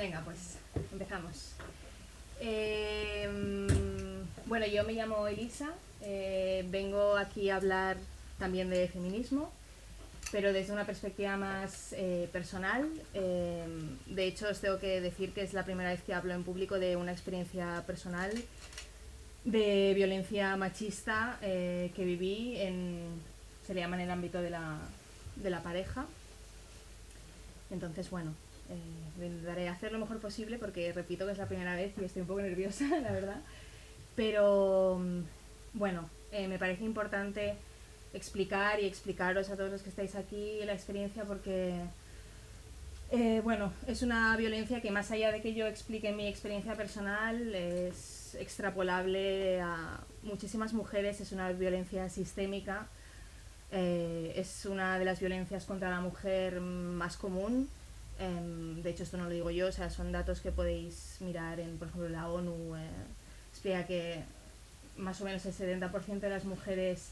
Venga, pues empezamos. Em, bueno, yo me llamo Elisa, eh, vengo aquí a hablar también de feminismo, pero desde una perspectiva más eh, personal. Em, de hecho, os tengo que decir que es la primera vez que hablo en público de una experiencia personal de violencia machista eh, que viví en, se le llama en el ámbito de la, de la pareja. Entonces, bueno, eh, intentaré hacer lo mejor posible porque repito que es la primera vez y estoy un poco nerviosa, la verdad. Pero mm, bueno, eh, me parece importante explicar y explicaros a todos los que estáis aquí la experiencia porque, eh, bueno, es una violencia que más allá de que yo explique mi experiencia personal, es extrapolable a muchísimas mujeres, es una violencia sistémica, es una de las violencias contra la mujer más común Em, de hecho, esto no lo digo yo, o sea, son datos que podéis mirar en, por ejemplo, la ONU. Eh, explica que más o menos el 70% de las mujeres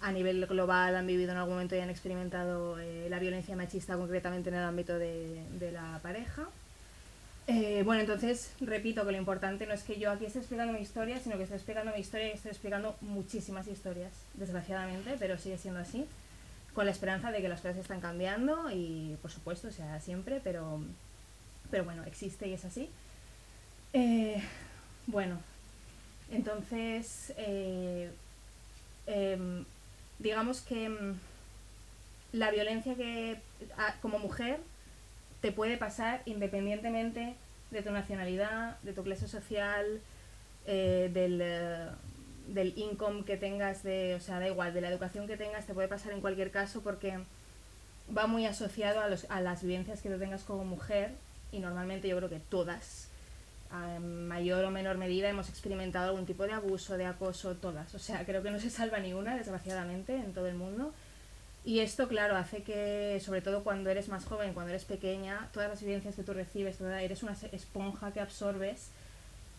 a nivel global han vivido en algún momento y han experimentado eh, la violencia machista concretamente en el ámbito de, la pareja. Eh, bueno, entonces repito que lo importante no es que yo aquí esté explicando mi historia, sino que estoy explicando mi historia y estoy explicando muchísimas historias, desgraciadamente, pero sigue siendo así con la esperanza de que las cosas están cambiando y por supuesto, sea, siempre, pero, pero bueno, existe y es así. Eh, bueno, entonces, eh, em, digamos que em, la violencia que como mujer te puede pasar independientemente de tu nacionalidad, de tu clase social, eh, del del income que tengas, de, o sea, da igual, de la educación que tengas, te puede pasar en cualquier caso porque va muy asociado a, los, a las vivencias que tú tengas como mujer y normalmente yo creo que todas, en mayor o menor medida, hemos experimentado algún tipo de abuso, de acoso, todas. O sea, creo que no se salva ni una, desgraciadamente, en todo el mundo. Y esto, claro, hace que, sobre todo cuando eres más joven, cuando eres pequeña, todas las vivencias que tú recibes, eres una esponja que absorbes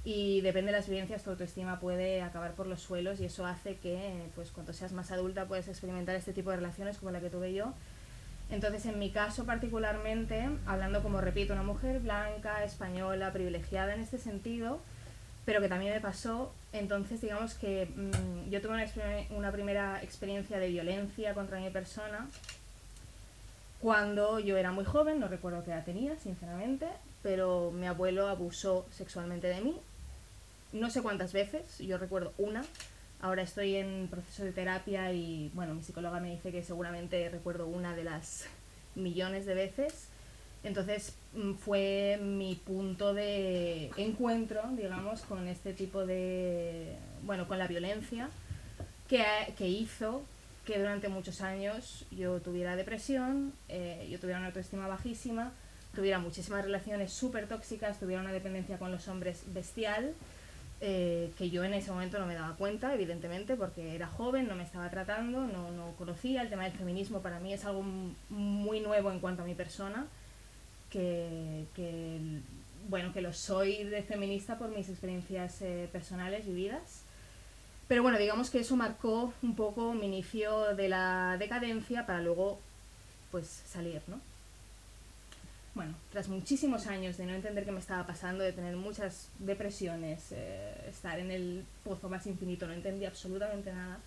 y depende de las vivencias tu autoestima puede acabar por los suelos y eso hace que pues cuando seas más adulta puedes experimentar este tipo de relaciones como la que tuve yo. Entonces en mi caso particularmente hablando como repito una mujer blanca española privilegiada en este sentido pero que también me pasó entonces digamos que mm, yo tuve una, una primera experiencia de violencia contra mi persona cuando yo era muy joven, no recuerdo qué edad tenía, sinceramente, pero mi abuelo abusó sexualmente de mí no sé cuántas veces, yo recuerdo una. Ahora estoy en proceso de terapia y bueno, mi psicóloga me dice que seguramente recuerdo una de las millones de veces. Entonces mm, fue mi punto de encuentro, digamos, con este tipo de, bueno, con la violencia que, que hizo que durante muchos años yo tuviera depresión, eh, yo tuviera una autoestima bajísima, tuviera muchísimas relaciones súper tóxicas, tuviera una dependencia con los hombres bestial eh, que yo en ese momento no me daba cuenta, evidentemente, porque era joven, no me estaba tratando, no, no conocía. El tema del feminismo para mí es algo muy nuevo en cuanto a mi persona, que, bueno, que lo soy de feminista por mis experiencias eh, personales vividas. Pero bueno, digamos que eso marcó un poco mi inicio de la decadencia para luego pues salir, ¿no? Bueno, tras muchísimos años de no entender qué me estaba pasando, de tener muchas depresiones, eh, estar en el pozo más infinito, no entendía absolutamente nada.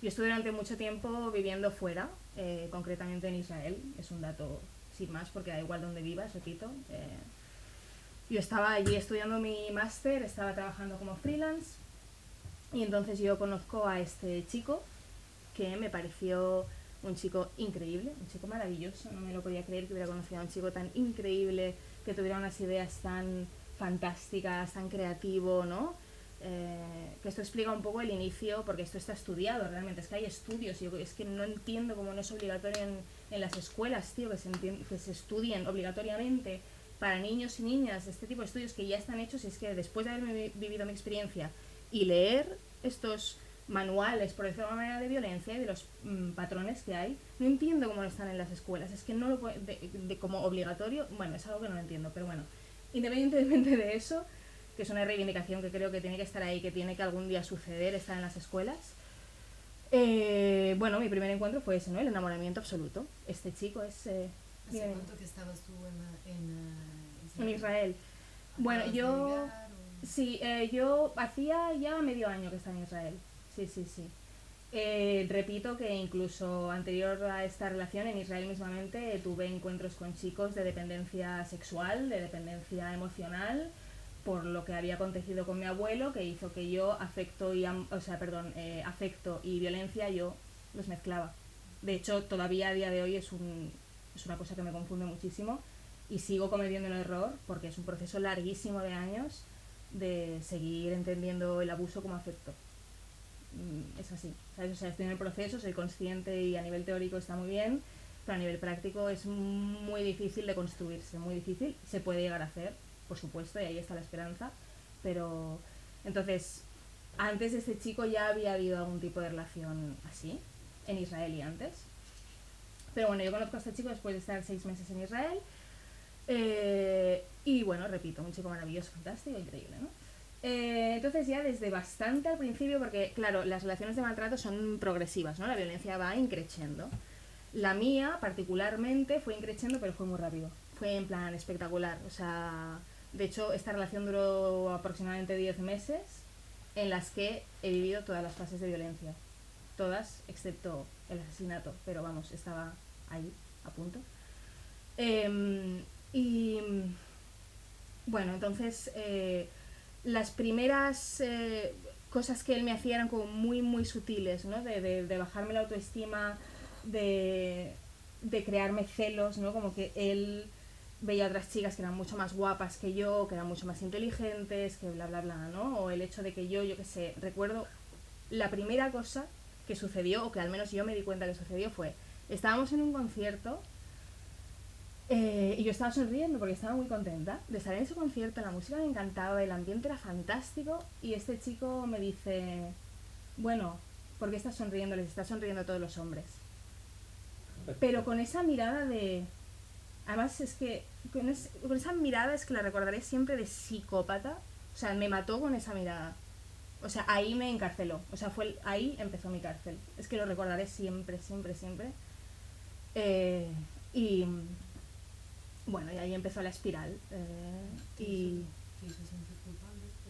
Yo estuve durante mucho tiempo viviendo fuera, eh, concretamente en Israel, es un dato sin más porque da igual donde vivas, repito. Eh, yo estaba allí estudiando mi máster, estaba trabajando como freelance y entonces yo conozco a este chico que me pareció un chico increíble, un chico maravilloso, no me lo podía creer que hubiera conocido a un chico tan increíble, que tuviera unas ideas tan fantásticas, tan creativo, ¿no? Eh, que esto explica un poco el inicio, porque esto está estudiado realmente, es que hay estudios, yo es que no entiendo cómo no es obligatorio en, las escuelas, tío, que se, que se estudien obligatoriamente para niños y niñas este tipo de estudios que ya están hechos y es que después de haber vivido mi experiencia y leer estos manuales, por decirlo de alguna manera, de violencia y de los mm, patrones que hay. No entiendo cómo están en las escuelas. Es que no lo de, como obligatorio, bueno, es algo que no lo entiendo, pero bueno, independientemente de eso, que es una reivindicación que creo que tiene que estar ahí, que tiene que algún día suceder, estar en las escuelas. Eh, bueno, mi primer encuentro fue ese, ¿no? El enamoramiento absoluto. Este chico es... Eh, ¿Hace cuánto que estabas tú en, en, en en Israel. Bueno, yo... Sí, eh, yo hacía ya medio año que estaba en Israel. Sí, sí, sí. Eh, repito que incluso anterior a esta relación en Israel mismamente tuve encuentros con chicos de dependencia sexual, de dependencia emocional, por lo que había acontecido con mi abuelo, que hizo que yo afecto y, o sea, perdón, eh, afecto y violencia yo los mezclaba. De hecho, todavía a día de hoy es, un, es una cosa que me confunde muchísimo y sigo cometiendo el error porque es un proceso larguísimo de años de seguir entendiendo el abuso como afecto. Mm, es así. O sea, estoy en el proceso, soy consciente y a nivel teórico está muy bien, pero a nivel práctico es muy difícil de construirse, muy difícil. Se puede llegar a hacer, por supuesto, y ahí está la esperanza, pero entonces, antes de este chico ya había habido algún tipo de relación así, en Israel y antes. Pero bueno, yo conozco a este chico después de estar seis meses en Israel. Eh, y bueno, repito, un chico maravilloso, fantástico, increíble, ¿no? Eh, entonces ya desde bastante al principio, porque claro, las relaciones de maltrato son progresivas, ¿no? La violencia va increciendo. La mía, particularmente, fue increciendo, pero fue muy rápido. Fue en plan espectacular. O sea, de hecho, esta relación duró aproximadamente 10 meses en las que he vivido todas las fases de violencia. Todas, excepto el asesinato, pero vamos, estaba ahí, a punto. Em, y bueno, entonces eh, las primeras eh, cosas que él me hacía eran como muy, muy sutiles, ¿no? De, de, bajarme la autoestima, de, de, crearme celos, ¿no? Como que él veía a otras chicas que eran mucho más guapas que yo, que eran mucho más inteligentes, que bla, bla, bla, ¿no? O el hecho de que yo, yo qué sé, recuerdo la primera cosa que sucedió, o que al menos yo me di cuenta que sucedió, fue, estábamos en un concierto eh, y yo estaba sonriendo porque estaba muy contenta de estar en ese concierto, la música me encantaba, el ambiente era fantástico y este chico me dice, bueno, ¿por qué estás sonriendo? Les está sonriendo a todos los hombres. Pero con esa mirada de... Además es que con, esa mirada es que la recordaré siempre de psicópata. O sea, me mató con esa mirada. O sea, ahí me encarceló. O sea, fue ahí empezó mi cárcel. Es que lo recordaré siempre, siempre, siempre. Eh, y, bueno, y ahí empezó la espiral. Eh, y...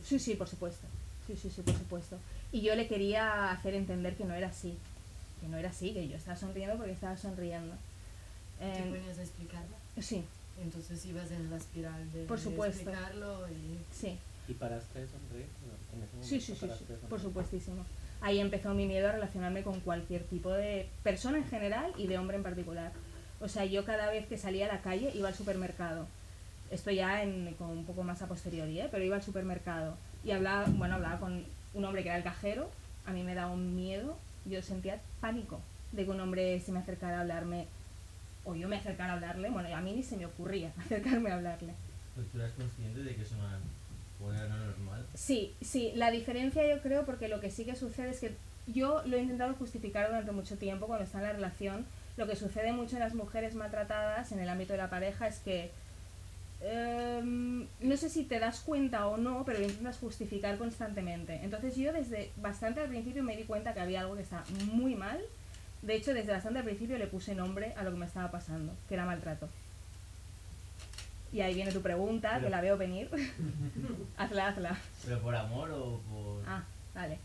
Sí, sí, por supuesto. Sí, sí, sí, por supuesto. Y yo le quería hacer entender que no era así. Que no era así, que yo estaba sonriendo porque estaba sonriendo. ¿Te em, ponías a explicarlo? Sí. Entonces ibas en la espiral de, por supuesto. explicarlo y... Sí. ¿Y paraste de sonreír? Sí, sí, sí, sí, por supuestísimo. Ahí empezó mi miedo a relacionarme con cualquier tipo de persona en general y de hombre en particular. O sea, yo cada vez que salía a la calle iba al supermercado. Esto ya en, con un poco más a posteriori, ¿eh? pero iba al supermercado y hablaba, bueno, hablaba con un hombre que era el cajero. A mí me daba un miedo, yo sentía pánico de que un hombre se me acercara a hablarme o yo me acercara a hablarle. Bueno, a mí ni se me ocurría acercarme a hablarle. Pues tú eras consciente de que eso no era normal. Sí, sí, la diferencia yo creo porque lo que sí que sucede es que yo lo he intentado justificar durante mucho tiempo cuando está en la relación lo que sucede mucho en las mujeres maltratadas en el ámbito de la pareja es que em, no sé si te das cuenta o no, pero lo intentas justificar constantemente. Entonces yo desde bastante al principio me di cuenta que había algo que estaba muy mal. De hecho, desde bastante al principio le puse nombre a lo que me estaba pasando, que era maltrato. Y ahí viene tu pregunta, que la veo venir. hazla, hazla. ¿Pero por amor o por...? Ah, vale.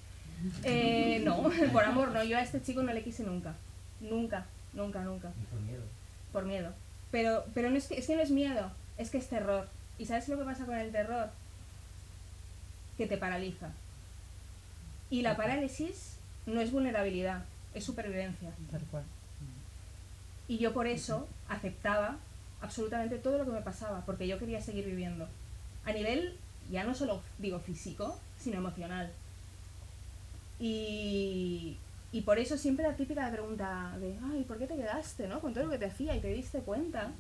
Eh, no, por amor no. Yo a este chico no le quise nunca. Nunca. Nunca, nunca. por miedo. Por miedo. Pero, pero no es que, es que no es miedo, es que es terror. ¿Y sabes lo que pasa con el terror? Que te paraliza. Y la parálisis no es vulnerabilidad, es supervivencia. Tal cual. Y yo por eso aceptaba absolutamente todo lo que me pasaba, porque yo quería seguir viviendo. A nivel, ya no solo digo físico, sino emocional. Y, y por eso siempre la típica pregunta de, ay, ¿por qué te quedaste, no? Con todo lo que te hacía y te diste cuenta.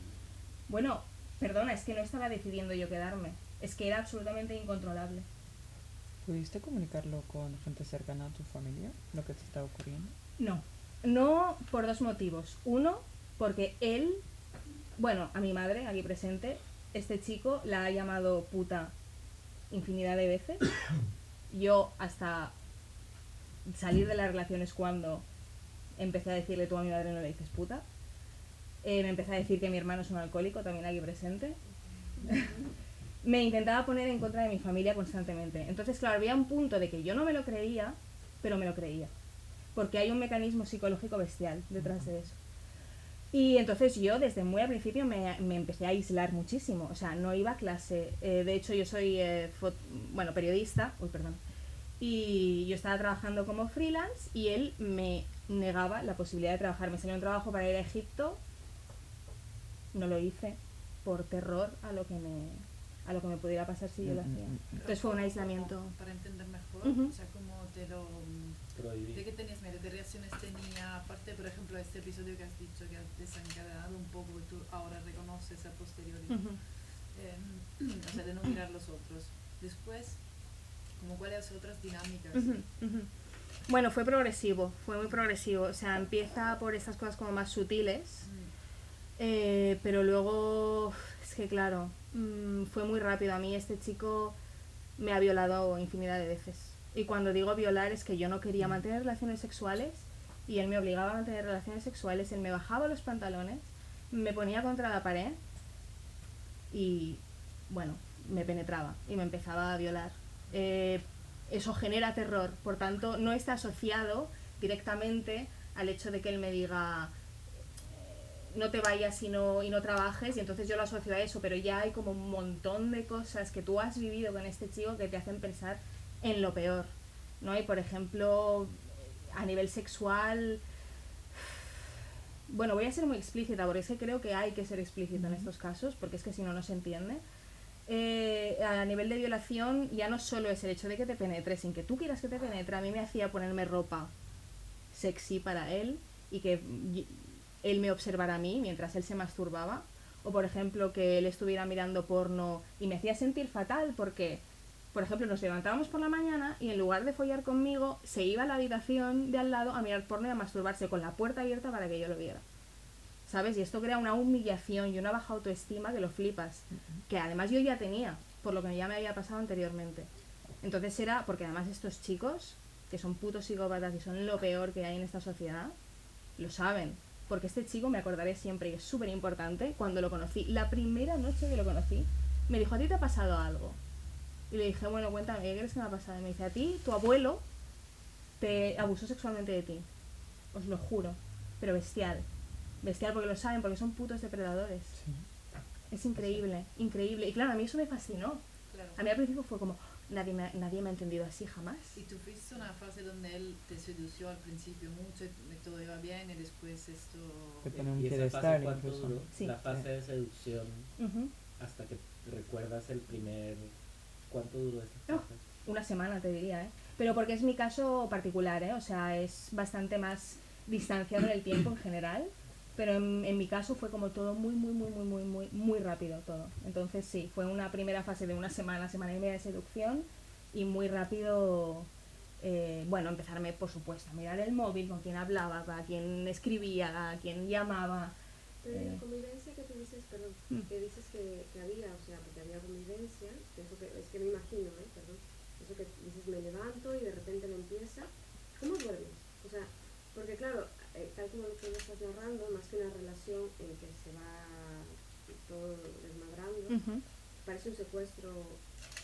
Bueno, perdona, es que no estaba decidiendo yo quedarme. Es que era absolutamente incontrolable. ¿Pudiste comunicarlo con gente cercana a tu familia, lo que te estaba ocurriendo? No. No por dos motivos. Uno, porque él, bueno, a mi madre, aquí presente, este chico la ha llamado puta infinidad de veces. Yo hasta salir de las relaciones cuando empecé a decirle tú a mi madre no le dices puta. Eh, me empecé a decir que mi hermano es un alcohólico, también aquí presente. me intentaba poner en contra de mi familia constantemente. Entonces, claro, había un punto de que yo no me lo creía, pero me lo creía. Porque hay un mecanismo psicológico bestial detrás de eso. Y entonces yo desde muy al principio me, me empecé a aislar muchísimo, o sea, no iba a clase. Eh, de hecho, yo soy, eh, bueno, periodista, uy, perdón, y yo estaba trabajando como freelance y él me negaba la posibilidad de trabajar. Me salió un trabajo para ir a Egipto, no lo hice por terror a lo que me, a lo que me pudiera pasar si yo lo hacía. Entonces fue un aislamiento. Para entender mejor, o sea, cómo te lo... ¿De Prohibir. qué tenías miedo? ¿De reacciones tenía? Aparte, por ejemplo, este episodio que has dicho que has desencadenado un poco, que tú ahora reconoces a posteriori. Eh, o sea, de no mirar los otros. Después, como cuáles otras dinámicas. Bueno, fue progresivo, fue muy progresivo. O sea, empieza por estas cosas como más sutiles, Mm. eh, pero luego, es que claro, mm, fue muy rápido. A mí este chico me ha violado infinidad de veces. Y cuando digo violar es que yo no quería mantener relaciones sexuales y él me obligaba a mantener relaciones sexuales. Él me bajaba los pantalones, me ponía contra la pared y, bueno, me penetraba y me empezaba a violar. Eh, eso genera terror, por tanto, no está asociado directamente al hecho de que él me diga eh, no te vayas y no, y no trabajes, y entonces yo lo asocio a eso, pero ya hay como un montón de cosas que tú has vivido con este chico que te hacen pensar en lo peor, ¿no? Y por ejemplo, a nivel sexual, bueno, voy a ser muy explícita, porque es que creo que hay que ser explícita en estos casos, porque es que si no, no se entiende. Eh, a nivel de violación, ya no solo es el hecho de que te penetre, sin que tú quieras que te penetre, a mí me hacía ponerme ropa sexy para él y que él me observara a mí mientras él se masturbaba. O por ejemplo, que él estuviera mirando porno y me hacía sentir fatal porque, por ejemplo, nos levantábamos por la mañana y en lugar de follar conmigo, se iba a la habitación de al lado a mirar porno y a masturbarse con la puerta abierta para que yo lo viera. ¿Sabes? Y esto crea una humillación y una baja autoestima que lo flipas. Que además yo ya tenía, por lo que ya me había pasado anteriormente. Entonces era, porque además estos chicos, que son putos psicópatas y son lo peor que hay en esta sociedad, lo saben. Porque este chico me acordaré siempre y es súper importante, cuando lo conocí, la primera noche que lo conocí, me dijo, ¿a ti te ha pasado algo? Y le dije, bueno, cuéntame, ¿qué crees que me ha pasado? Y me dice, a ti, tu abuelo te abusó sexualmente de ti. Os lo juro. Pero bestial. Bestial porque lo saben, porque son putos depredadores. Sí. Es increíble, increíble. Y claro, a mí eso me fascinó. Claro. A mí al principio fue como, nadie me, nadie me ha entendido así jamás. Y tú fuiste una fase donde él te sedució al principio mucho y todo iba bien y después esto... Te pone un ¿Y esa piedestal fase cuánto incluso. duró? Sí. La fase de seducción Ujú. hasta que recuerdas el primer... ¿Cuánto duró esa Oh. fase? Una semana te diría, ¿eh? Pero porque es mi caso particular, ¿eh? O sea, es bastante más distanciado en el tiempo en general. Pero en, en mi caso fue como todo muy, muy, muy, muy, muy, muy, muy rápido todo. Entonces sí, fue una primera fase de una semana, semana y media de seducción y muy rápido, eh, bueno, empezarme, por supuesto, a mirar el móvil, con quién hablaba, a quién escribía, a quién llamaba. Pero Eh. la convivencia que tú dices, perdón, Mm. que dices que, que había, o sea, porque había convivencia, que eso que, es que me imagino, ¿eh? Perdón, eso que dices, me levanto y de repente me empieza, ¿cómo duermes? O sea, porque claro, eh, tal como lo que estás narrando, más que una relación en que se va todo desmadrando, parece un secuestro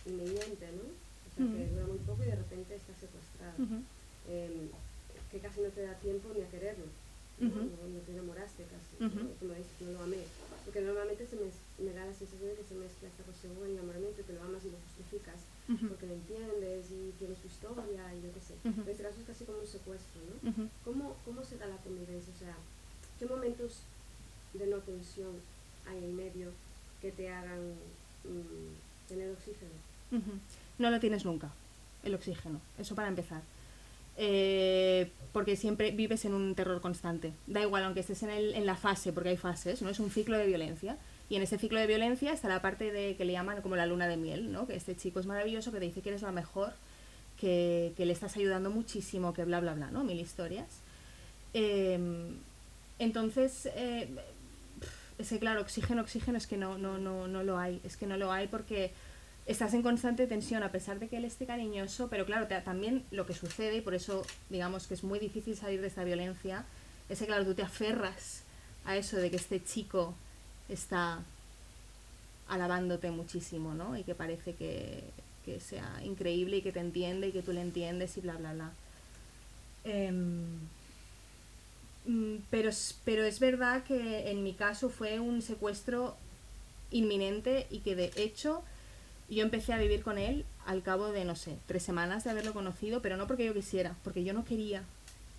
inminente, ¿no? O sea, que dura muy poco y de repente está secuestrado. Em, que casi no te da tiempo ni a quererlo. ¿no? No, te enamoraste casi, como dices, no lo amé. Porque normalmente se me, me da la sensación de que se mezcla esta cuestión con el enamoramiento, que lo amas y lo justificas, Ujú. porque lo entiendes y tienes tu historia y yo qué sé. Ujú. En este caso es casi como un secuestro, ¿no? Ujú. ¿Cómo, ¿Cómo se da la convivencia? O sea, ¿qué momentos de no tensión hay en medio que te hagan mm, tener oxígeno? Ujú. No lo tienes nunca, el oxígeno. Eso para empezar. Eh, porque siempre vives en un terror constante. Da igual, aunque estés en, el- en la fase, porque hay fases, ¿no? Es un ciclo de violencia. Y en ese ciclo de violencia está la parte de que le llaman como la luna de miel, ¿no? Que este chico es maravilloso, que te dice que eres la mejor, que, que le estás ayudando muchísimo, que bla, bla, bla, ¿no? Mil historias. Eh, entonces, eh, es que claro, oxígeno, oxígeno es que no, no, no, no lo hay. Es que no lo hay porque estás en constante tensión a pesar de que él esté cariñoso, pero claro, también lo que sucede, y por eso digamos que es muy difícil salir de esta violencia, es que claro, tú te aferras a eso de que este chico está alabándote muchísimo, ¿no? Y que parece que, que sea increíble y que te entiende y que tú le entiendes y bla, bla, bla. Em, mm, pero, pero es verdad que en mi caso fue un secuestro inminente y que de hecho yo empecé a vivir con él al cabo de, no sé, tres semanas de haberlo conocido, pero no porque yo quisiera, porque yo no quería.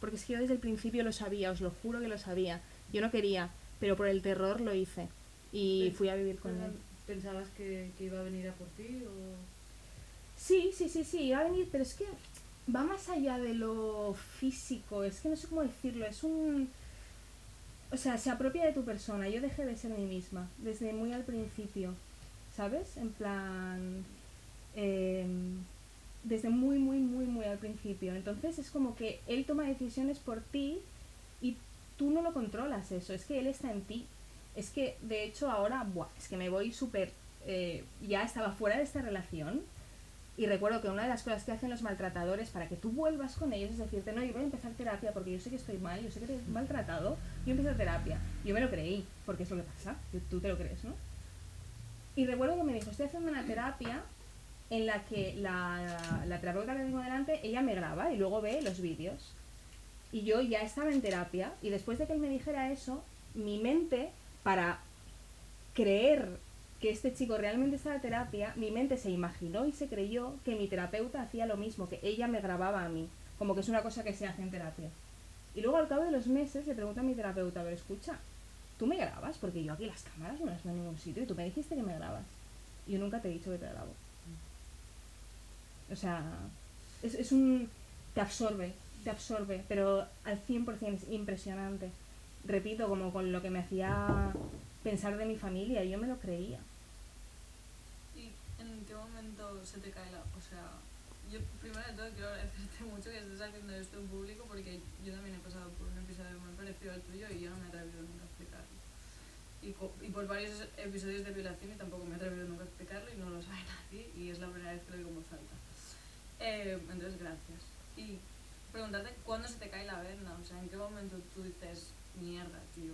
Porque es que yo desde el principio lo sabía, os lo juro que lo sabía. Yo no quería, pero por el terror lo hice. Y fui a vivir con él. ¿Pensabas que, que iba a venir a por ti o...? Sí, sí, sí, sí, iba a venir, pero es que va más allá de lo físico, es que no sé cómo decirlo, es un... O sea, se apropia de tu persona, yo dejé de ser mí misma, desde muy al principio, ¿sabes? En plan... em, desde muy, muy, muy, muy al principio. Entonces es como que él toma decisiones por ti y tú no lo controlas eso, es que él está en ti. Es que, de hecho, ahora, buah, es que me voy súper... eh, ya estaba fuera de esta relación y recuerdo que una de las cosas que hacen los maltratadores para que tú vuelvas con ellos es decirte, no, yo voy a empezar terapia porque yo sé que estoy mal, yo sé que he maltratado, yo empiezo terapia. Yo me lo creí, porque es lo que pasa, tú te lo crees, ¿no? Y recuerdo que me dijo, estoy haciendo una terapia en la que la, terapeuta que tengo delante, ella me graba y luego ve los vídeos. Y yo ya estaba en terapia y después de que él me dijera eso, mi mente, para creer que este chico realmente estaba en terapia, mi mente se imaginó y se creyó que mi terapeuta hacía lo mismo, que ella me grababa a mí, como que es una cosa que se hace en terapia. Y luego al cabo de los meses le pregunto a mi terapeuta, pero escucha, ¿tú me grabas? Porque yo aquí las cámaras no las veo en ningún sitio y tú me dijiste que me grabas. Yo nunca te he dicho que te grabo. O sea, es, es un... te absorbe, te absorbe, pero al 100% es impresionante. Repito, como con lo que me hacía pensar de mi familia, yo me lo creía. ¿Y en qué momento se te cae la.? O sea, yo primero de todo quiero agradecerte mucho que estés haciendo esto en público porque yo también he pasado por un episodio muy parecido al tuyo y yo no me he atrevido nunca. Y, y por varios episodios de violación y tampoco me he atrevido nunca a explicarlo y no lo sabe nadie y es la primera vez que lo digo en voz alta. Eh, entonces, gracias. Y preguntarte cuándo se te cae la venda, o sea, en qué momento tú dices, mierda, tío,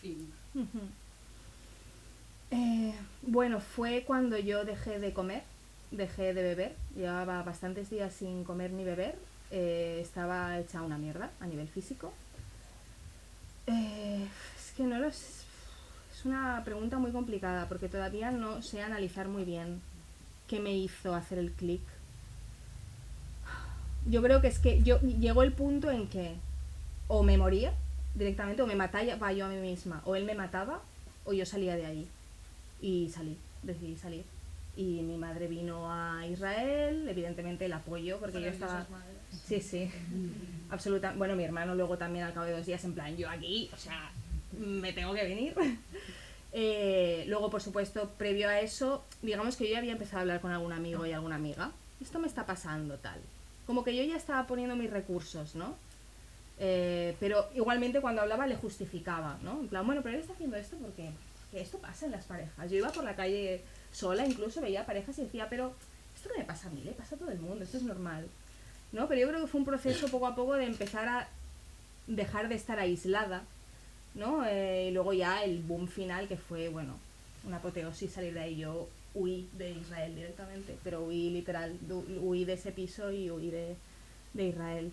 fin. Eh, bueno, fue cuando yo dejé de comer, dejé de beber, llevaba bastantes días sin comer ni beber, eh, estaba hecha una mierda a nivel físico. Eh, es que no lo sé, es una pregunta muy complicada porque todavía no sé analizar muy bien qué me hizo hacer el clic. Yo creo que es que yo llegó el punto en que o me moría directamente o me mataba yo a mí misma, o él me mataba o yo salía de ahí. Y salí, decidí salir. Y mi madre vino a Israel, evidentemente el apoyo porque yo estaba... Sí, sí. Absoluta. Bueno, mi hermano luego también al cabo de dos días, en plan, yo aquí, o sea, me tengo que venir. Eh, luego, por supuesto, previo a eso, digamos que yo ya había empezado a hablar con algún amigo y alguna amiga. Esto me está pasando, tal. Como que yo ya estaba poniendo mis recursos, ¿no? Eh, pero igualmente cuando hablaba le justificaba, ¿no? En plan, bueno, pero él está haciendo esto porque que esto pasa en las parejas. Yo iba por la calle sola, incluso veía parejas y decía, pero esto no me pasa a mí, le pasa a todo el mundo, esto es normal. ¿no? Pero yo creo que fue un proceso poco a poco de empezar a dejar de estar aislada, ¿no? Eh, y luego ya el boom final que fue, bueno, una apoteosis salir de ahí. Yo huí de Israel directamente, pero huí literal, huí de ese piso y huí de, de Israel.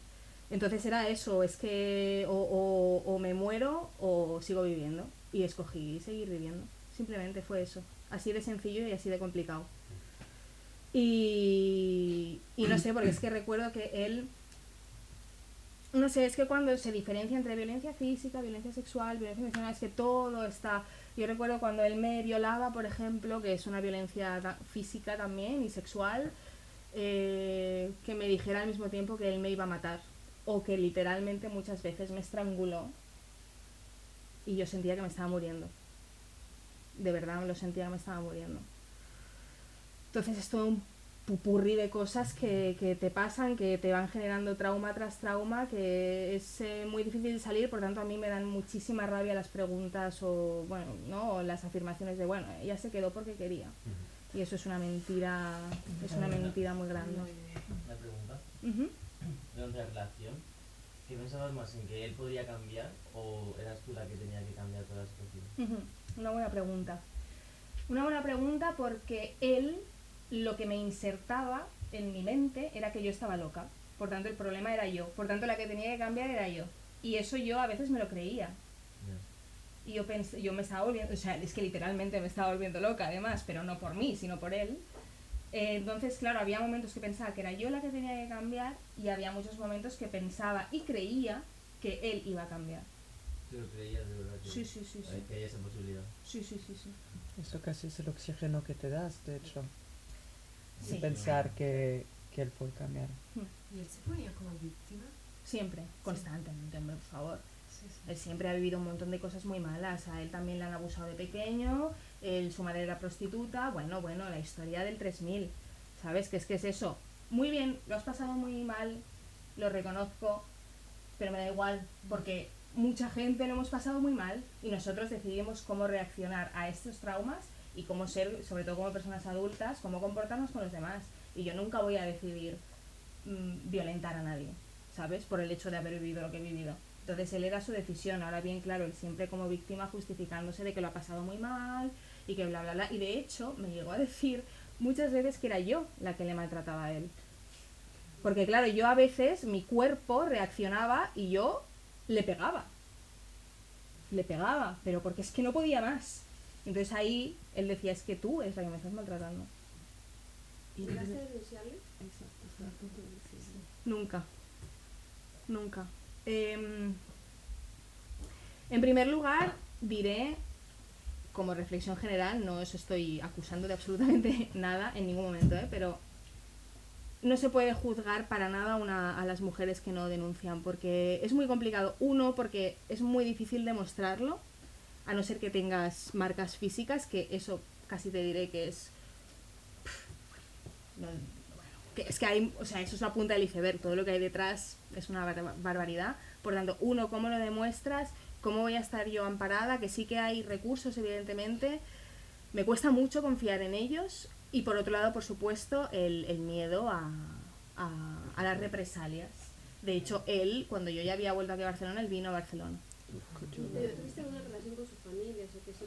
Entonces era eso, es que o, o- o me muero o sigo viviendo. Y escogí seguir viviendo. Simplemente fue eso. Así de sencillo y así de complicado. Y, y no sé, porque es que recuerdo que él, no sé, es que cuando se diferencia entre violencia física, violencia sexual, violencia emocional, es que todo está... Yo recuerdo cuando él me violaba, por ejemplo, que es una violencia física también y sexual, eh, que me dijera al mismo tiempo que él me iba a matar. O que literalmente muchas veces me estranguló y yo sentía que me estaba muriendo. De verdad lo sentía que me estaba muriendo. Entonces es todo un pupurri de cosas que, que te pasan, que te van generando trauma tras trauma, que es eh, muy difícil de salir, por tanto a mí me dan muchísima rabia las preguntas o, bueno, ¿no? o las afirmaciones de, bueno, ella se quedó porque quería. Y eso es una mentira, es una mentira muy grande. Una pregunta. Ujú. Durante la relación, ¿qué pensabas más en que él podría cambiar o eras tú la que tenía que cambiar toda la situación? Una buena pregunta. Una buena pregunta porque él lo que me insertaba en mi mente era que yo estaba loca. Por tanto, el problema era yo. Por tanto, la que tenía que cambiar era yo. Y eso yo a veces me lo creía. Y yo pensé, yo me estaba volviendo, o sea, es que literalmente me estaba volviendo loca además, pero no por mí, sino por él. Eh, entonces, claro, había momentos que pensaba que era yo la que tenía que cambiar y había muchos momentos que pensaba y creía que él iba a cambiar. ¿Tú lo creías de verdad que, Sí, sí, sí, sí. que hay esa posibilidad? Sí, sí, sí, sí. Eso casi es el oxígeno que te das, de hecho. Sí. Pensar que, que él puede cambiar. ¿Y él se ponía como víctima? Siempre, constantemente, por favor. Sí, sí. Él siempre ha vivido un montón de cosas muy malas. A él también le han abusado de pequeño, él, su madre era prostituta. Bueno, bueno, la historia del 3000. ¿Sabes? Que es que es eso. Muy bien, lo has pasado muy mal, lo reconozco, pero me da igual, porque mucha gente lo hemos pasado muy mal y nosotros decidimos cómo reaccionar a estos traumas y cómo ser, sobre todo como personas adultas, cómo comportarnos con los demás. Y yo nunca voy a decidir mm, violentar a nadie, ¿sabes? Por el hecho de haber vivido lo que he vivido. Entonces él era su decisión, ahora bien, claro, él siempre como víctima justificándose de que lo ha pasado muy mal y que bla, bla, bla. Y de hecho me llegó a decir muchas veces que era yo la que le maltrataba a él. Porque claro, yo a veces mi cuerpo reaccionaba y yo le pegaba. Le pegaba, pero porque es que no podía más. Entonces ahí él decía, es que tú es la que me estás maltratando. ¿Llegaste a denunciarle? Nunca. Nunca. Em, en primer lugar, diré, como reflexión general, no os estoy acusando de absolutamente nada en ningún momento, ¿eh? pero no se puede juzgar para nada una- a las mujeres que no denuncian, porque es muy complicado. Uno, porque es muy difícil demostrarlo, a no ser que tengas marcas físicas, que eso casi te diré que es... no, bueno, que es que hay, o sea, eso es la punta del iceberg, todo lo que hay detrás es una bar- barbaridad. Por tanto, uno, ¿cómo lo demuestras? ¿Cómo voy a estar yo amparada? Que sí que hay recursos, evidentemente. Me cuesta mucho confiar en ellos. Y por otro lado, por supuesto, el, el miedo a, a, a las represalias. De hecho, él, cuando yo ya había vuelto aquí a Barcelona, él vino a Barcelona. Pero tuviste alguna relación con su familia, o sea, que sí,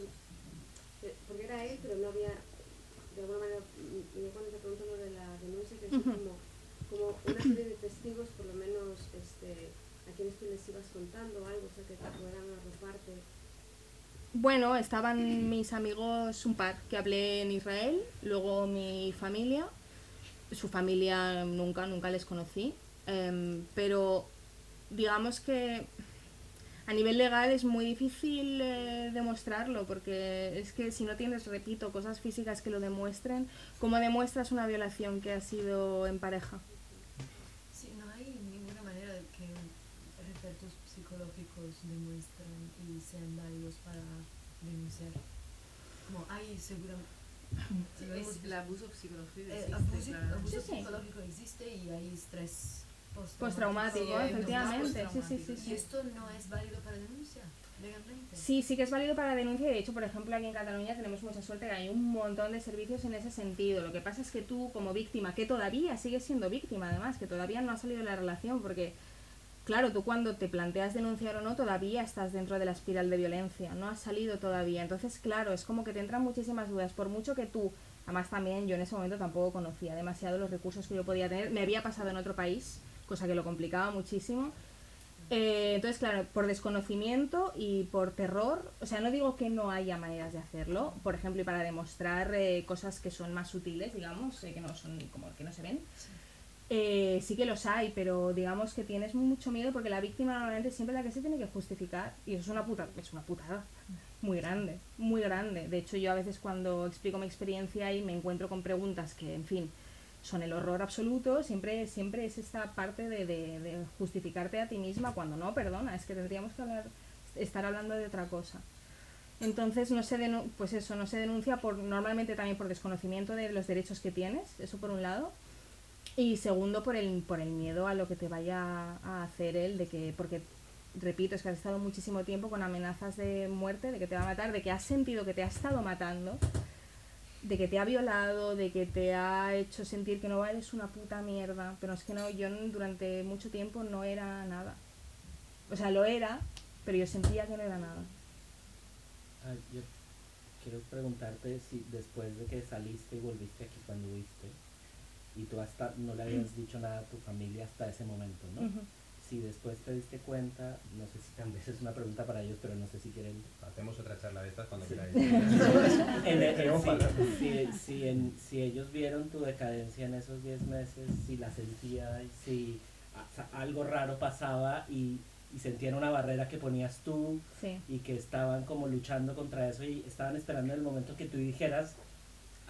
que- porque era él, pero no había, de alguna manera, yo cuando te pregunto lo de la denuncia, que es como, como una serie de testigos, por lo menos, este, a quienes tú les ibas contando algo, o sea, que te puedan arroparte. Bueno, estaban mis amigos, un par, que hablé en Israel, luego mi familia, su familia nunca, nunca les conocí, em, pero digamos que a nivel legal es muy difícil eh, demostrarlo, porque es que si no tienes, repito, cosas físicas que lo demuestren, ¿cómo demuestras una violación que ha sido en pareja? Sí, no hay ninguna manera de que efectos psicológicos demuestren y sean válidos para denunciar. Como hay seguramente... Sí, es- el abuso psicológico Eh, existe, abuso, claramente. abuso Sí, sí. psicológico existe y hay estrés Postraumático, Sí, efectivamente. Sí, sí, sí, Y sí. esto no es válido para denuncia, legalmente. Sí, sí que es válido para denuncia. y De hecho, por ejemplo, aquí en Cataluña tenemos mucha suerte que hay un montón de servicios en ese sentido. Lo que pasa es que tú, como víctima, que todavía sigues siendo víctima, además, que todavía no ha salido de la relación, porque, claro, tú cuando te planteas denunciar o no, todavía estás dentro de la espiral de violencia. No has salido todavía. Entonces, claro, es como que te entran muchísimas dudas. Por mucho que tú, además también yo en ese momento tampoco conocía demasiado los recursos que yo podía tener. Me había pasado en otro país, cosa que lo complicaba muchísimo. Eh, entonces, claro, por desconocimiento y por terror, o sea, no digo que no haya maneras de hacerlo, por ejemplo, y para demostrar eh, cosas que son más sutiles, digamos, eh, que no son como que no se ven. Eh, sí que los hay, pero digamos que tienes mucho miedo porque la víctima normalmente es siempre la que se tiene que justificar y eso es una puta, es una putada muy grande, muy grande. De hecho, yo a veces cuando explico mi experiencia y me encuentro con preguntas que, en fin, son el horror absoluto, siempre, siempre es esta parte de, justificarte a ti misma cuando no, perdona, es que tendríamos que hablar, estar hablando de otra cosa. Entonces no se pues eso, no se denuncia por normalmente también por desconocimiento de los derechos que tienes, eso por un lado. Y segundo por el, por el miedo a lo que te vaya a hacer él, de que, porque repito, es que has estado muchísimo tiempo con amenazas de muerte, de que te va a matar, de que has sentido que te ha estado matando, de que te ha violado, de que te ha hecho sentir que no vales una puta mierda. Pero es que no, yo durante mucho tiempo no era nada. O sea, lo era, pero yo sentía que no era nada. Ah, yo quiero preguntarte si después de que saliste y volviste aquí cuando viste, y tú hasta no le habías dicho nada a tu familia hasta ese momento, ¿no? Si después te diste cuenta, no sé si tal vez es una pregunta para ellos, pero no sé si quieren Hacemos otra charla de estas cuando Sí. queráis. En si, si- si en- si ellos vieron tu decadencia en esos 10 meses, si la sentías, si a- algo raro pasaba y, y sentían una barrera que ponías tú Sí. y que estaban como luchando contra eso y estaban esperando el momento que tú dijeras,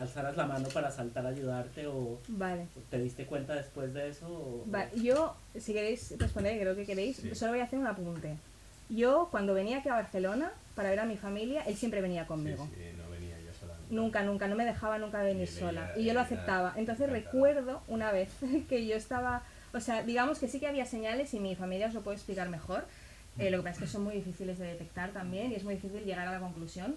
alzaras la mano para saltar a ayudarte o Vale. o te diste cuenta después de eso o, yo, si queréis responder, creo que queréis, Sí. solo voy a hacer un apunte. Yo, cuando venía aquí a Barcelona para ver a mi familia, él siempre venía conmigo. Sí, sí, no venía yo sola. Nunca, nunca, no me dejaba nunca venir Ni sola. Y yo lo aceptaba. Entonces encantada. recuerdo una vez que yo estaba, o sea, digamos que sí que había señales y mi familia os lo puede explicar mejor. Eh, lo que pasa es que son muy difíciles de detectar también y es muy difícil llegar a la conclusión.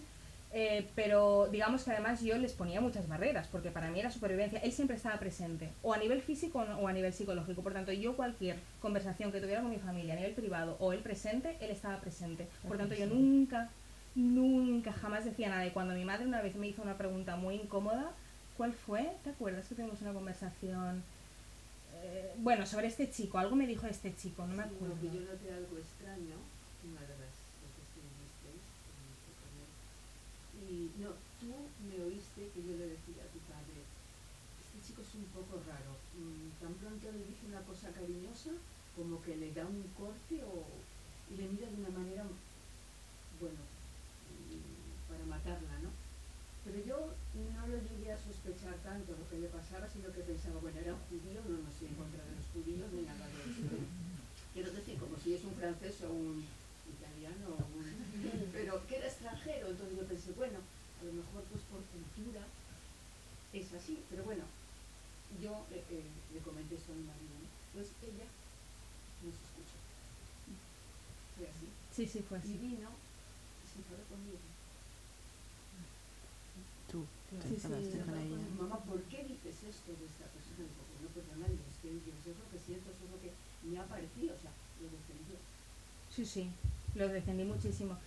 Eh, pero digamos que además yo les ponía muchas barreras, porque para mí era supervivencia. Él siempre estaba presente, o a nivel físico o a nivel psicológico. Por tanto, yo cualquier conversación que tuviera con mi familia a nivel privado o él presente, él estaba presente. Por tanto, yo nunca, nunca, jamás decía nada. Y cuando mi madre una vez me hizo una pregunta muy incómoda, ¿cuál fue? ¿Te acuerdas que tuvimos una conversación? eh, bueno, sobre este chico, algo me dijo este chico, no me acuerdo. Que yo noté algo extraño, una de las veces que vinisteis, que me hice con él, y no, tú me oíste que yo le decía a tu padre, este chico es un poco raro, le dice una cosa cariñosa, como que le da un corte o, y le mira de una manera, bueno, mm, para matarla, ¿no? Pero yo no lo llegué a sospechar tanto lo que le pasaba, sino que pensaba, bueno, era un judío, no, no estoy en contra de los judíos ni nada de eso. Quiero decir, como si es un francés o un italiano, un- pero que era extranjero, entonces yo pensé, bueno, a lo mejor pues por cultura es así, pero bueno, yo eh, eh, le comenté eso a mi marido, ¿no? Pues ella nos escuchó. Fue así. Sí, sí, fue Y así. vino y se enfadó conmigo. Tú, Sí, sí, con ella. conmigo, Mamá, ¿por qué dices esto de esta persona? Digo, bueno, pues Ronaldo, es que es lo que siento, eso es lo que me ha parecido, o sea, lo defendió. Sí, sí, lo defendí muchísimo.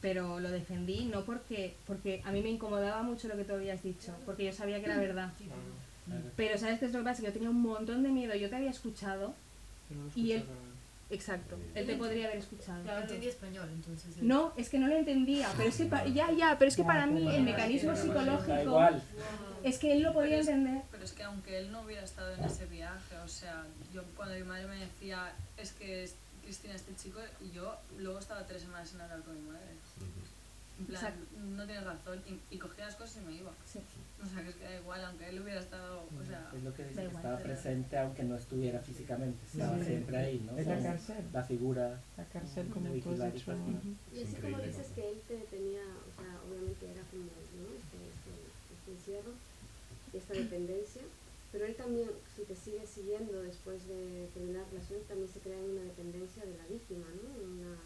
Pero lo defendí no porque, porque a mí me incomodaba mucho lo que tú habías dicho, porque yo sabía que era verdad. Claro. Pero ¿sabes qué es lo que pasa? Que yo tenía un montón de miedo, yo te había escuchado, Pero no Y él- exacto, él te podría haber escuchado. Claro, entendía español, entonces. No, es que no lo entendía, pero es que pa- ya, ya, pero es que Ya, para mí el mecanismo psicológico igual. es que él lo podía Pero es- entender. Pero es que aunque él no hubiera estado en ese viaje, o sea, yo cuando mi madre me decía, es que es Cristina este chico, y yo luego estaba tres semanas sin hablar con mi madre. En plan, Exacto. no tienes razón, y, y cogía las cosas y me iba. Sí. O sea, que es que da igual, aunque él hubiera estado, o sea... Es lo que dice, igual, estaba presente aunque no estuviera físicamente, estaba Sí. siempre ahí, ¿no? Es la cárcel. La figura La cárcel, como tú has vigilar y. Y así como dices que él te tenía, o sea, obviamente era como, ¿no? Este, este, este encierro, esta dependencia, pero él también, si te sigue siguiendo después de terminar la relación, también se crea una dependencia de la víctima, ¿no? Una,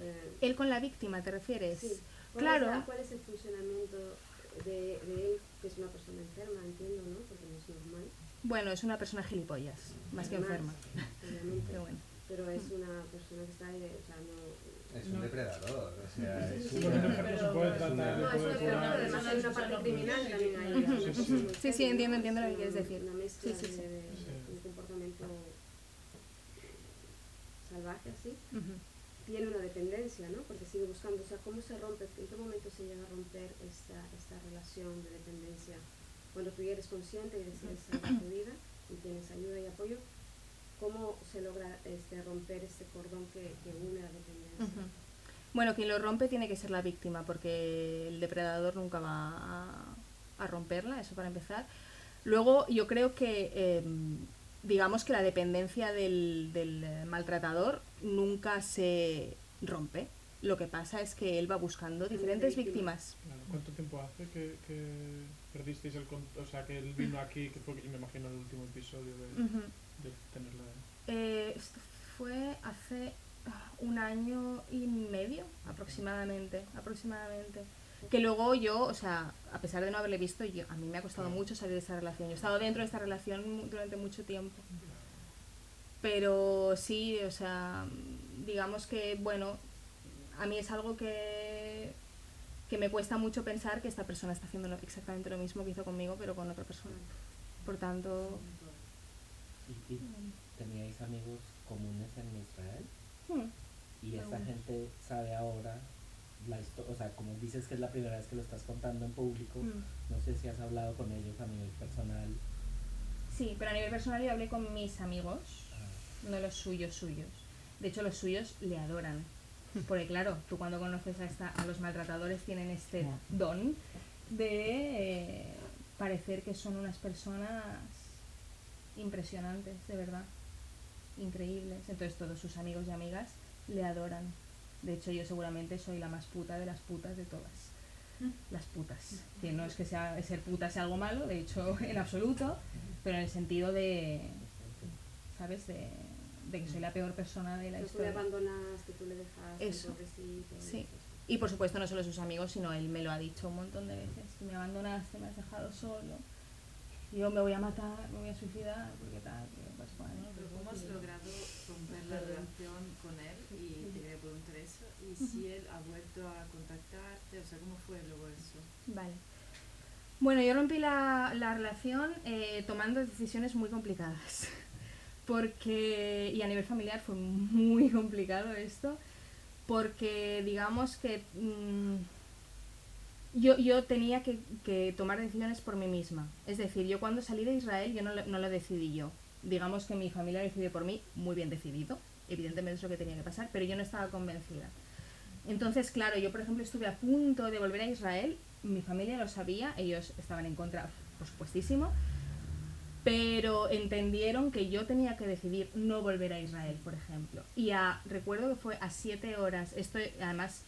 eh, Él con la víctima, ¿te refieres? sí. ¿Cuál Claro. Es la- ¿Cuál es el funcionamiento de, de él, que es una persona enferma, entiendo, ¿no? Porque no es normal. Bueno, es una persona gilipollas, más que Además, enferma. Obviamente. Pero bueno. Pero es una persona que está, ahí, o sea, no... Es un depredador, o sea, es Sí, un... De. Sí, sí. entiendo, entiendo lo que Es quieres decir. Una mezcla Sí, sí, sí. de, de Sí. un comportamiento salvaje así. Ujú. Tiene una dependencia, ¿no? Porque sigue buscando, o sea, ¿cómo se rompe? ¿En qué momento se llega a romper esta, esta relación de dependencia? Cuando tú ya eres consciente y decides salvar tu vida y tienes ayuda y apoyo, ¿cómo se logra este, romper este cordón que, une la dependencia? Bueno, quien lo rompe tiene que ser la víctima, porque el depredador nunca va a, romperla, eso para empezar. Luego, yo creo que, eh, digamos que la dependencia del, del, eh, maltratador nunca se rompe. Lo que pasa es que él va buscando diferentes víctima. víctimas. Claro, ¿Cuánto tiempo hace que, que perdisteis el O sea, que él vino aquí, que fue, me imagino, el último episodio de, Ujú. de tenerla. Eh, esto fue hace ah, un año y medio aproximadamente, aproximadamente. Que luego yo, o sea, a pesar de no haberle visto, yo, a mí me ha costado mucho salir de esta relación. Yo he estado dentro de esta relación durante mucho tiempo. Pero sí, o sea, digamos que, bueno, a mí es algo que, que me cuesta mucho pensar que esta persona está haciendo exactamente lo mismo que hizo conmigo, pero con otra persona. Por tanto, ¿Y, teníais amigos comunes en Israel? hmm, Y esa gente sabe ahora la historia, o sea, como dices que es la primera vez que lo estás contando en público, hmm. no sé si has hablado con ellos a nivel personal. sí, pero a nivel personal yo hablé con mis amigos, Ah, no los suyos suyos. De hecho, los suyos le adoran. Porque claro, tú cuando conoces a, esta, a los maltratadores tienen este don de eh, parecer que son unas personas impresionantes, de verdad. Increíbles. Entonces todos sus amigos y amigas le adoran. De hecho, yo seguramente soy la más puta de las putas de todas. Las putas. Que no es que sea, ser puta sea algo malo, de hecho, en absoluto, pero en el sentido de, ¿sabes? De, de que soy la peor persona de la Que tú le historia. abandonas, que tú le dejas Eso. pobrecito. Sí. Y por supuesto no solo sus amigos, sino él me lo ha dicho un montón de veces, que me abandonaste, me has dejado solo, yo me voy a matar, me voy a suicidar, porque tal, porque pues bueno. Pero ¿cómo has logrado romper la relación con él? Y te quería preguntar eso. Y si él ha vuelto a contactarte, o sea, ¿cómo fue luego eso? Vale. Bueno, yo rompí la, la relación eh, tomando decisiones muy complicadas. Porque, y a nivel familiar fue muy complicado esto, porque digamos que mm, yo, yo tenía que, que tomar decisiones por mí misma. Es decir, yo cuando salí de Israel yo no lo, no lo decidí yo. Digamos que mi familia decidió por mí, muy bien decidido. Evidentemente es lo que tenía que pasar, pero yo no estaba convencida. Entonces, claro, yo por ejemplo estuve a punto de volver a Israel, mi familia lo sabía, ellos estaban en contra, por supuestísimo, pero entendieron que yo tenía que decidir no volver a Israel, por ejemplo. Y a, recuerdo que fue a siete horas, esto además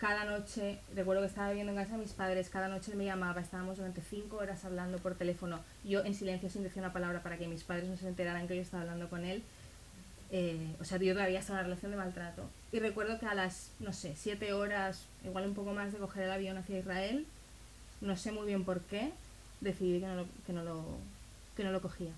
cada noche, recuerdo que estaba viviendo en casa de mis padres, cada noche me llamaba, estábamos durante cinco horas hablando por teléfono, yo en silencio sin decir una palabra para que mis padres no se enteraran que yo estaba hablando con él. Eh, o sea, yo todavía estaba en una relación de maltrato. Y recuerdo que a las, no sé, siete horas, igual un poco más de coger el avión hacia Israel, no sé muy bien por qué, decidí que no lo, que no lo, que no lo cogía.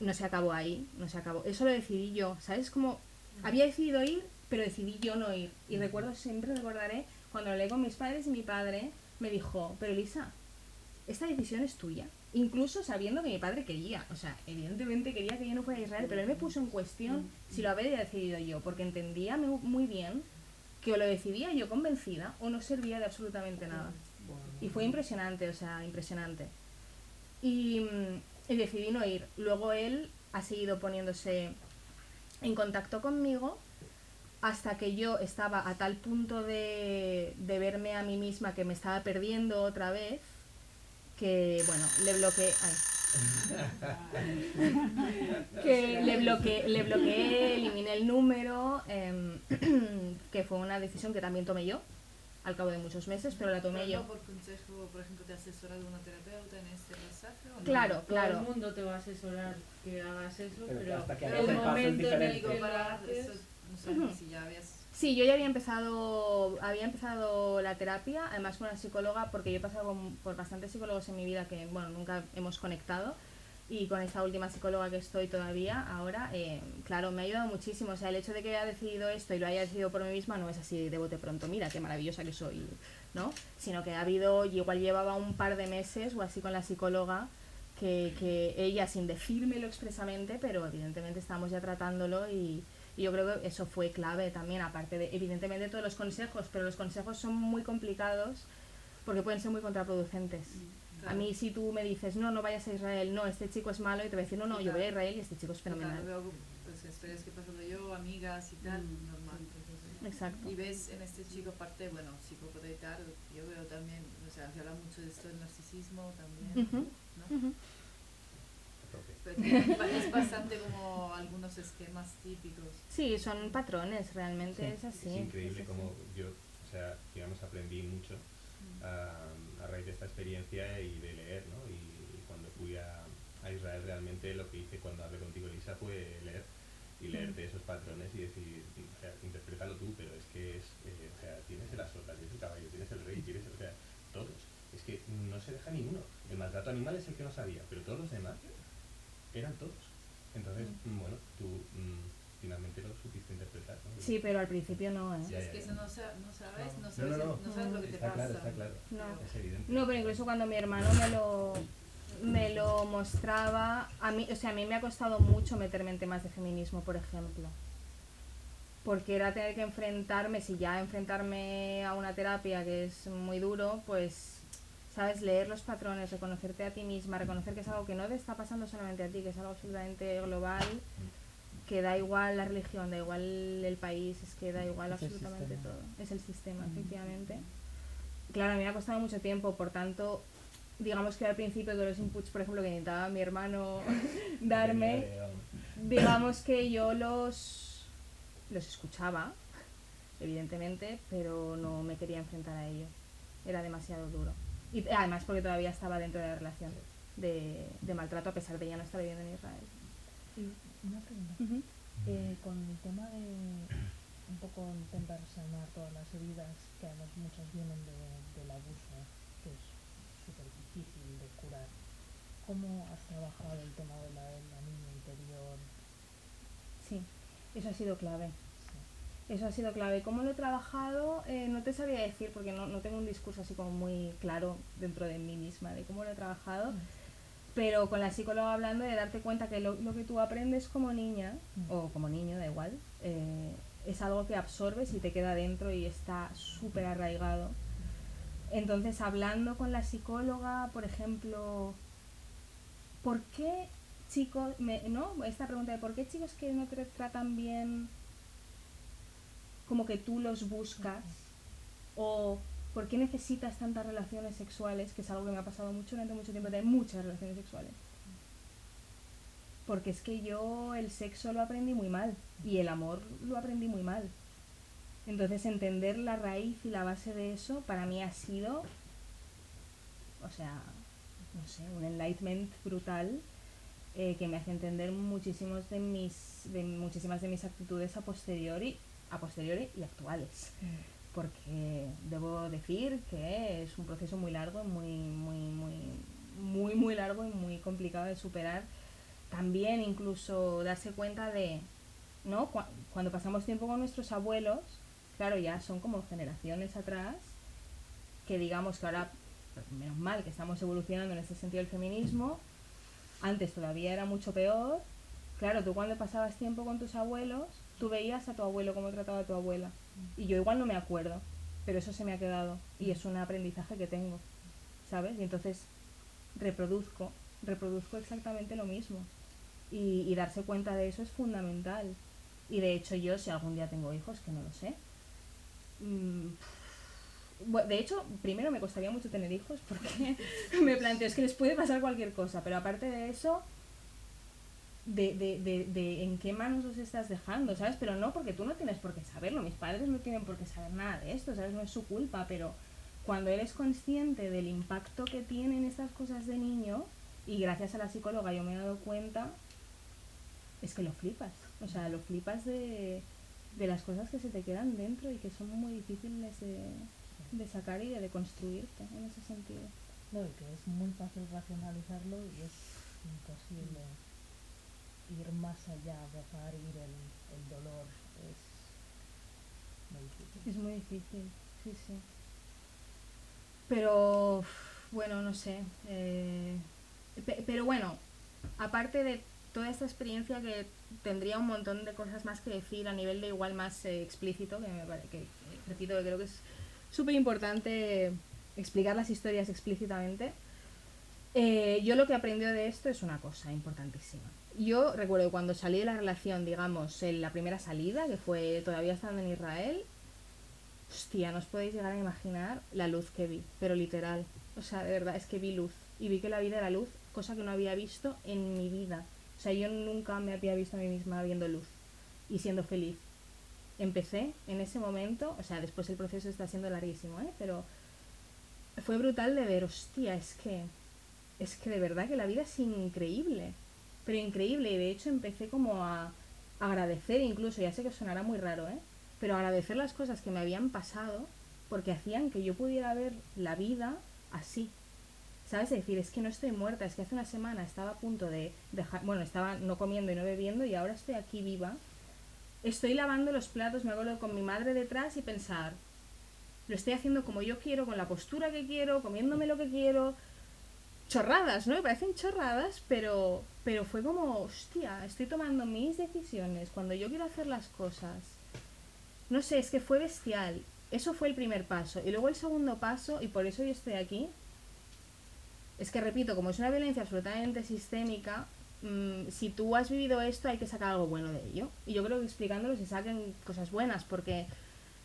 No se acabó ahí, no se acabó. Eso lo decidí yo, ¿sabes? Como había decidido ir, pero decidí yo no ir. Y recuerdo, siempre recordaré, cuando hablé con mis padres y mi padre me dijo, pero Elisa, esta decisión es tuya. Incluso sabiendo que mi padre quería, o sea, evidentemente quería que yo no fuera a Israel, pero él me puso en cuestión si lo había decidido yo, porque entendía mu- muy bien que o lo decidía yo convencida o no servía de absolutamente nada. Y fue impresionante, o sea, impresionante. Y, mm, y decidí no ir. Luego él ha seguido poniéndose en contacto conmigo hasta que yo estaba a tal punto de, de verme a mí misma que me estaba perdiendo otra vez que, bueno, le bloqueé... ay. que le bloqueé, le bloqueé, eliminé el número, em, que fue una decisión que también tomé yo al cabo de muchos meses, pero la tomé Pero yo. no por consejo, por ejemplo, te ha asesorado una terapeuta en este pasaje o no? Claro, Todo claro. el mundo te va a asesorar que hagas eso, Pero pero, hasta que el momento en el que lo para haces... eso, no sé, Ujú. si ya habías... Sí, yo ya había empezado, había empezado la terapia, además con una psicóloga, porque yo he pasado por bastantes psicólogos en mi vida que, bueno, nunca hemos conectado. Y con esta última psicóloga que estoy todavía ahora, eh, claro, me ha ayudado muchísimo. O sea, el hecho de que haya decidido esto y lo haya decidido por mí misma no es así de bote pronto, mira, qué maravillosa que soy, ¿no? Sino que ha habido, igual llevaba un par de meses o así con la psicóloga, que, que ella, sin decírmelo expresamente, pero evidentemente estamos ya tratándolo y, y yo creo que eso fue clave también, aparte de, evidentemente, todos los consejos, pero los consejos son muy complicados porque pueden ser muy contraproducentes. A mí si tú me dices, no, no vayas a Israel, no, este chico es malo, y te voy a decir, no, no, yo voy a Israel y este chico es fenomenal. Claro, veo pues, historias que he pasado yo, amigas y tal, Mm, normal. Exacto. Y ves en este chico, aparte, bueno, psicópata y tal, yo veo también, o sea, se habla mucho de esto del narcisismo también, ¿no? Pero tiene- es bastante como algunos esquemas típicos. Sí, son patrones, realmente Sí. es así. es increíble como yo, o sea, digamos, aprendí mucho a, a raíz de esta experiencia y de leer, ¿no? Y, y cuando fui a, a Israel realmente lo que hice cuando hablé contigo, Elisa, fue leer y leerte esos patrones y decir, o sea, interprétalo tú, pero es que es, eh, o sea, tienes el azota, tienes el caballo, tienes el rey, tienes, o sea, todos. Es que no se deja ninguno. El maltrato animal es el que no sabía, pero todos los demás eran todos. Entonces, mm, bueno, tú mm, finalmente lo supiste interpretar. ¿no? Sí, pero al principio no, ¿eh? Ya, es ya, que eso no, sa- no sabes, no No, sabes, no, no. no sabes lo que te Está pasa. claro, está claro. No. Es evidente. No, pero incluso cuando mi hermano me lo, me lo mostraba, a mí, o sea, a mí me ha costado mucho meterme en temas de feminismo, por ejemplo. Porque era tener que enfrentarme, si ya enfrentarme a una terapia que es muy duro, pues, sabes, leer los patrones, reconocerte a ti misma, reconocer que es algo que no te está pasando solamente a ti, que es algo absolutamente global, que da igual la religión, da igual el país, es que da igual Es absolutamente todo. Es el sistema, Mm. efectivamente. Claro, a mí me ha costado mucho tiempo, por tanto, digamos que al principio de los inputs, por ejemplo, que intentaba mi hermano darme, digamos que yo los, los escuchaba, evidentemente, pero no me quería enfrentar a ello. Era demasiado duro. Y además porque todavía estaba dentro de la relación de, de maltrato, a pesar de ya no estar viviendo en Israel. Y una pregunta. Eh, con el tema de un poco intentar sanar todas las heridas, que además muchas vienen de- del abuso, que es súper difícil de curar, ¿cómo has trabajado el tema de la, de la niña interior? Sí, eso ha sido clave. Eso ha sido clave. ¿Cómo lo he trabajado? Eh, no te sabría decir porque no, no tengo un discurso así como muy claro dentro de mí misma de cómo lo he trabajado. Pero con la psicóloga hablando de darte cuenta que lo, lo que tú aprendes como niña, o como niño, da igual, eh, es algo que absorbes y te queda dentro y está súper arraigado. Entonces, hablando con la psicóloga, por ejemplo, ¿por qué chicos, me- no? Esta pregunta de por qué chicos que no te tratan bien, como que tú los buscas, o por qué necesitas tantas relaciones sexuales, que es algo que me ha pasado mucho durante mucho tiempo, tener muchas relaciones sexuales. Porque es que yo el sexo lo aprendí muy mal y el amor lo aprendí muy mal. Entonces entender la raíz y la base de eso para mí ha sido, o sea, no sé, un enlightenment brutal eh, que me hace entender muchísimos de mis, de muchísimas de mis actitudes a posteriori, a posteriori y actuales. Porque debo decir que es un proceso muy largo, muy, muy, muy, muy, muy largo y muy complicado de superar. También incluso darse cuenta de, ¿no? Cu- cuando pasamos tiempo con nuestros abuelos, claro, ya son como generaciones atrás, que digamos que ahora, menos mal que estamos evolucionando en ese sentido del feminismo, antes todavía era mucho peor. Claro, tú cuando pasabas tiempo con tus abuelos, tú veías a tu abuelo cómo trataba a tu abuela. Y yo igual no me acuerdo, pero eso se me ha quedado y es un aprendizaje que tengo, ¿sabes? Y entonces reproduzco, reproduzco exactamente lo mismo. Y, darse cuenta de eso es fundamental. Y de hecho yo, si algún día tengo hijos, que no lo sé, mm, de hecho, primero me costaría mucho tener hijos porque me planteo, es que les puede pasar cualquier cosa, pero aparte de eso, de, de, de, de en qué manos los estás dejando, ¿sabes? Pero no porque tú no tienes por qué saberlo, mis padres no tienen por qué saber nada de esto, ¿sabes? No es su culpa, pero cuando eres consciente del impacto que tienen estas cosas de niño, y gracias a la psicóloga yo me he dado cuenta, es que lo flipas, o sea, lo flipas de, de las cosas que se te quedan dentro y que son muy difíciles de, de sacar y de deconstruirte en ese sentido. No, y que es muy fácil racionalizarlo y es imposible ir más allá, abrazar, ir el, el dolor, es muy difícil. Es muy difícil, sí, sí. Pero, bueno, no sé. eh, pe- pero bueno, aparte de toda esta experiencia que tendría un montón de cosas más que decir a nivel de igual más eh, explícito, que me pare- que, repito, que creo que es súper importante explicar las historias explícitamente. Eh, yo lo que he aprendido de esto es una cosa importantísima. Yo recuerdo cuando salí de la relación, digamos, en la primera salida, que fue todavía estando en Israel, hostia, no os podéis llegar a imaginar la luz que vi, pero literal. O sea, de verdad, es que vi luz. Y vi que la vida era luz, cosa que no había visto en mi vida. O sea, yo nunca me había visto a mí misma viendo luz y siendo feliz. Empecé en ese momento, o sea, después el proceso está siendo larguísimo, ¿eh? Pero fue brutal de ver, hostia, es que es que de verdad que la vida es increíble, pero increíble, y de hecho empecé como a agradecer incluso, ya sé que sonará muy raro, ¿eh? pero agradecer las cosas que me habían pasado porque hacían que yo pudiera ver la vida así. ¿Sabes? Es decir, es que no estoy muerta, es que hace una semana estaba a punto de dejar, bueno, estaba no comiendo y no bebiendo y ahora estoy aquí viva estoy lavando los platos, me acuerdo con mi madre detrás y pensar, lo estoy haciendo como yo quiero, con la postura que quiero, comiéndome lo que quiero. Chorradas, ¿no? Me parecen chorradas, pero, pero fue como, hostia, estoy tomando mis decisiones cuando yo quiero hacer las cosas. No sé, es que fue bestial. Eso fue el primer paso. Y luego el segundo paso, y por eso yo estoy aquí, es que repito, como es una violencia absolutamente sistémica, mm, si tú has vivido esto hay que sacar algo bueno de ello. Y yo creo que explicándolo se saquen cosas buenas, porque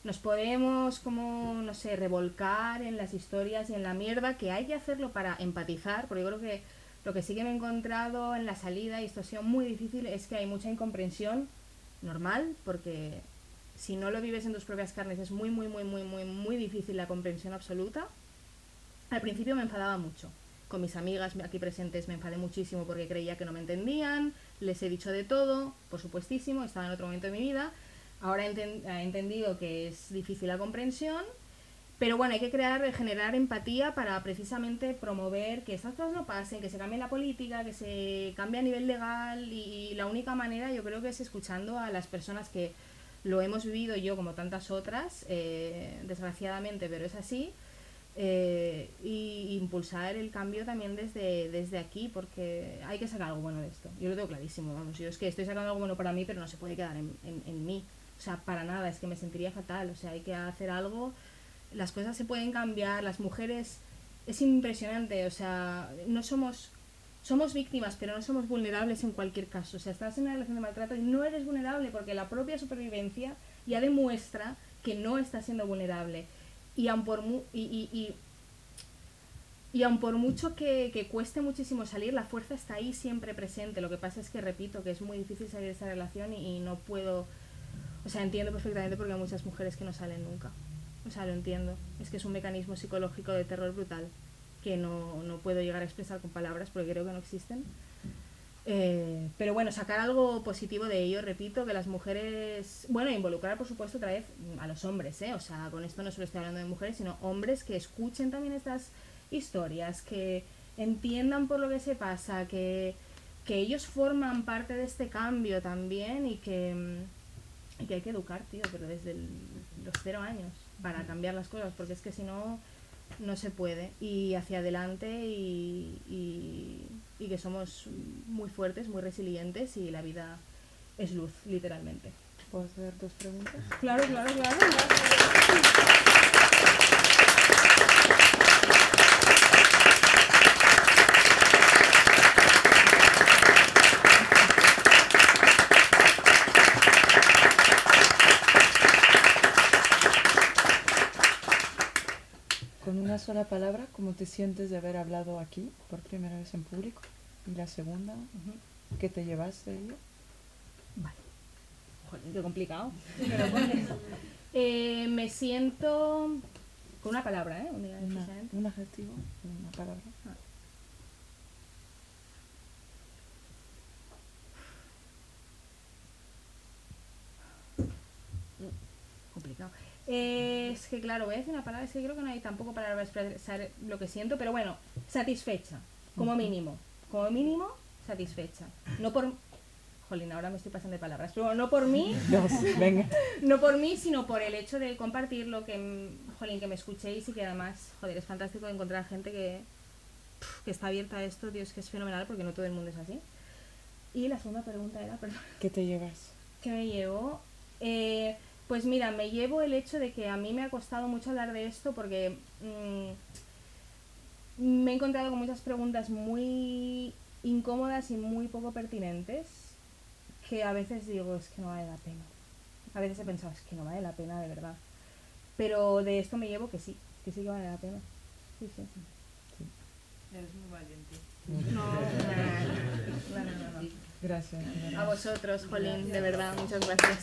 nos podemos como, no sé, revolcar en las historias y en la mierda, que hay que hacerlo para empatizar, porque yo creo que lo que sí que me he encontrado en la salida, y esto ha sido muy difícil, es que hay mucha incomprensión normal, porque si no lo vives en tus propias carnes es muy, muy, muy, muy, muy, muy difícil la comprensión absoluta. Al principio me enfadaba mucho. Con mis amigas aquí presentes me enfadé muchísimo porque creía que no me entendían, les he dicho de todo, por supuestísimo, estaba en otro momento de mi vida. Ahora he entendido que es difícil la comprensión, pero bueno, hay que crear, generar empatía para precisamente promover que estas cosas no pasen, que se cambie la política, que se cambie a nivel legal y, la única manera yo creo que es escuchando a las personas que lo hemos vivido yo como tantas otras, eh, desgraciadamente, pero es así, eh, y impulsar el cambio también desde, desde aquí, porque hay que sacar algo bueno de esto. Yo lo tengo clarísimo, vamos, yo es que estoy sacando algo bueno para mí, pero no se puede quedar en, en, en mí. O sea, para nada, es que me sentiría fatal, o sea, hay que hacer algo, las cosas se pueden cambiar, las mujeres, es impresionante, o sea, no somos somos víctimas, pero no somos vulnerables en cualquier caso. O sea, estás en una relación de maltrato y no eres vulnerable porque la propia supervivencia ya demuestra que no estás siendo vulnerable. Y aun por, mu- y, y, y, aun por mucho que, que cueste muchísimo salir, la fuerza está ahí siempre presente. Lo que pasa es que, repito, que es muy difícil salir de esa relación y no puedo... O sea, entiendo perfectamente porque hay muchas mujeres que no salen nunca. O sea, lo entiendo. Es que es un mecanismo psicológico de terror brutal que no, no puedo llegar a expresar con palabras porque creo que no existen. Eh, pero bueno, sacar algo positivo de ello, repito, que las mujeres, bueno, involucrar por supuesto otra vez a los hombres, ¿eh? o sea, con esto no solo estoy hablando de mujeres, sino hombres que escuchen también estas historias, que entiendan por lo que se pasa, que, que ellos forman parte de este cambio también y que, mm, y que hay que educar, tío, pero desde el- los cero años para cambiar las cosas, porque es que si no, no se puede. Y hacia adelante y, y, y que somos muy fuertes, muy resilientes y la vida es luz, literalmente. ¿Puedo hacer dos preguntas? Claro, claro, claro. Con una sola palabra, ¿cómo te sientes de haber hablado aquí por primera vez en público? Y la segunda, ¿qué te llevaste de ello? Joder, qué complicado. Eh, me siento con una palabra, ¿eh? Una- un adjetivo, una palabra. complicado. Eh, es que claro, voy a decir una palabra, es que creo que no hay tampoco palabra para expresar lo que siento, pero bueno, satisfecha, como mínimo. Como mínimo, satisfecha. No por... Jolín, ahora me estoy pasando de palabras, pero no por mí, Dos, venga. no por mí, sino por el hecho de compartirlo, que, mm, jolín, que me escuchéis y que además, joder, es fantástico encontrar gente que, que está abierta a esto, Dios, que es fenomenal porque no todo el mundo es así. Y la segunda pregunta era, perdón. ¿Qué te llevas? ¿Qué me llevo? Eh, pues mira, me llevo el hecho de que a mí me ha costado mucho hablar de esto porque mm, me he encontrado con muchas preguntas muy incómodas y muy poco pertinentes que a veces digo, es que no vale la pena. A veces he pensado, es que no vale la pena de verdad. Pero de esto me llevo que sí, que sí que vale la pena. Sí, sí. Eres muy valiente. No, no, no, no, no, no. Gracias. A vosotros, Jolín, de verdad, muchas gracias.